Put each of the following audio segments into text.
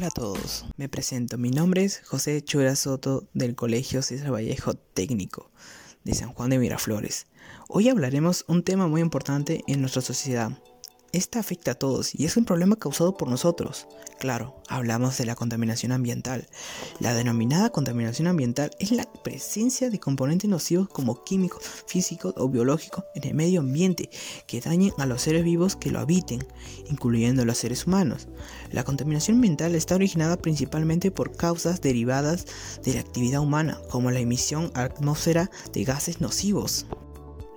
Hola a todos, me presento. Mi nombre es José Chura Soto del Colegio César Vallejo Técnico de San Juan de Miraflores. Hoy hablaremos un tema muy importante en nuestra sociedad, esta afecta a todos y es un problema causado por nosotros. Claro, hablamos de la contaminación ambiental. La denominada contaminación ambiental es la presencia de componentes nocivos como químicos, físicos o biológicos en el medio ambiente que dañen a los seres vivos que lo habiten, incluyendo los seres humanos. La contaminación ambiental está originada principalmente por causas derivadas de la actividad humana, como la emisión a atmósfera de gases nocivos.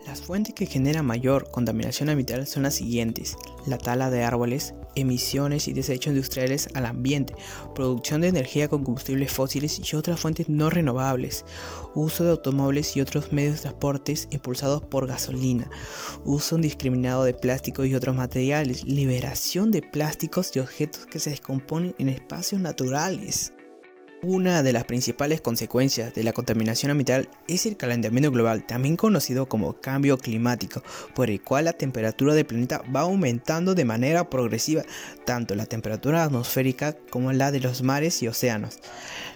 Las fuentes que generan mayor contaminación ambiental son las siguientes. La tala de árboles, emisiones y desechos industriales al ambiente, producción de energía con combustibles fósiles y otras fuentes no renovables, uso de automóviles y otros medios de transporte impulsados por gasolina, uso indiscriminado de plástico y otros materiales, liberación de plásticos y objetos que se descomponen en espacios naturales. Una de las principales consecuencias de la contaminación ambiental es el calentamiento global, también conocido como cambio climático, por el cual la temperatura del planeta va aumentando de manera progresiva, tanto la temperatura atmosférica como la de los mares y océanos.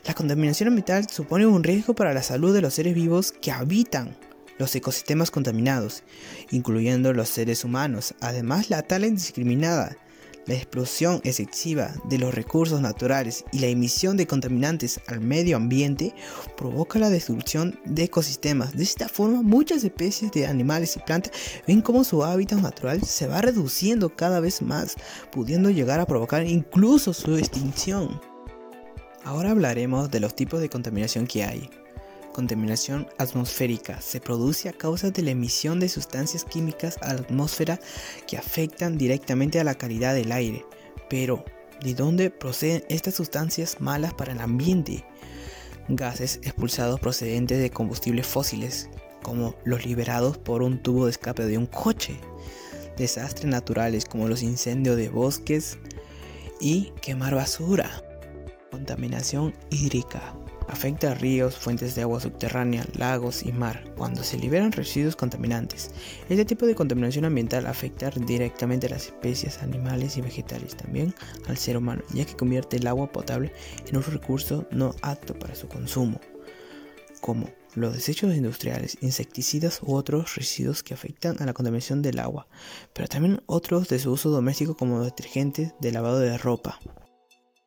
La contaminación ambiental supone un riesgo para la salud de los seres vivos que habitan los ecosistemas contaminados, incluyendo los seres humanos. Además, la tala indiscriminada la explosión excesiva de los recursos naturales y la emisión de contaminantes al medio ambiente provoca la destrucción de ecosistemas. De esta forma, muchas especies de animales y plantas ven cómo su hábitat natural se va reduciendo cada vez más, pudiendo llegar a provocar incluso su extinción. Ahora hablaremos de los tipos de contaminación que hay contaminación atmosférica se produce a causa de la emisión de sustancias químicas a la atmósfera que afectan directamente a la calidad del aire. Pero, ¿de dónde proceden estas sustancias malas para el ambiente? Gases expulsados procedentes de combustibles fósiles, como los liberados por un tubo de escape de un coche. Desastres naturales como los incendios de bosques y quemar basura. Contaminación hídrica Afecta a ríos, fuentes de agua subterránea, lagos y mar cuando se liberan residuos contaminantes. Este tipo de contaminación ambiental afecta directamente a las especies animales y vegetales, también al ser humano, ya que convierte el agua potable en un recurso no apto para su consumo, como los desechos industriales, insecticidas u otros residuos que afectan a la contaminación del agua, pero también otros de su uso doméstico como detergentes de lavado de ropa.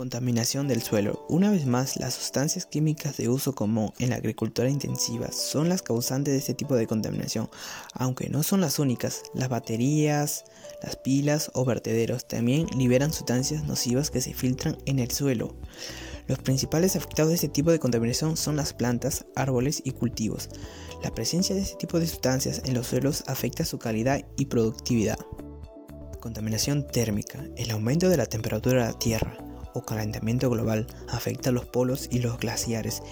Contaminación del suelo. Una vez más, las sustancias químicas de uso común en la agricultura intensiva son las causantes de este tipo de contaminación, aunque no son las únicas. Las baterías, las pilas o vertederos también liberan sustancias nocivas que se filtran en el suelo. Los principales afectados de este tipo de contaminación son las plantas, árboles y cultivos. La presencia de este tipo de sustancias en los suelos afecta su calidad y productividad. Contaminación térmica. El aumento de la temperatura de la Tierra o calentamiento global afecta a los polos y los glaciares.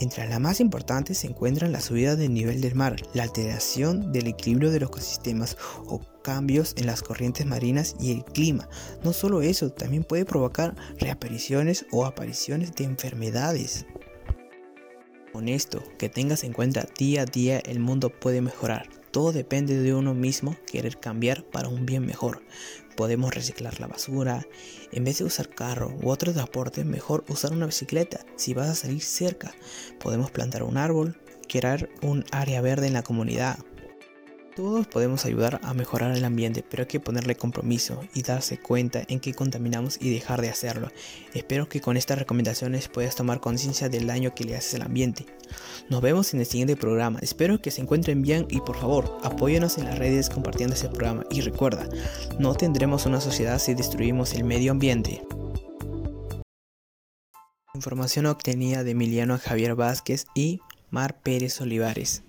Entre las más importantes se encuentran la subida del nivel del mar, la alteración del equilibrio de los ecosistemas o cambios en las corrientes marinas y el clima. No solo eso, también puede provocar reapariciones o apariciones de enfermedades. Con esto, que tengas en cuenta día a día el mundo puede mejorar. Todo depende de uno mismo querer cambiar para un bien mejor. Podemos reciclar la basura. En vez de usar carro u otro transporte, mejor usar una bicicleta si vas a salir cerca. Podemos plantar un árbol, crear un área verde en la comunidad todos podemos ayudar a mejorar el ambiente, pero hay que ponerle compromiso y darse cuenta en que contaminamos y dejar de hacerlo. Espero que con estas recomendaciones puedas tomar conciencia del daño que le haces al ambiente. Nos vemos en el siguiente programa. Espero que se encuentren bien y por favor apóyanos en las redes compartiendo este programa. Y recuerda, no tendremos una sociedad si destruimos el medio ambiente. Información obtenida de Emiliano Javier Vázquez y Mar Pérez Olivares.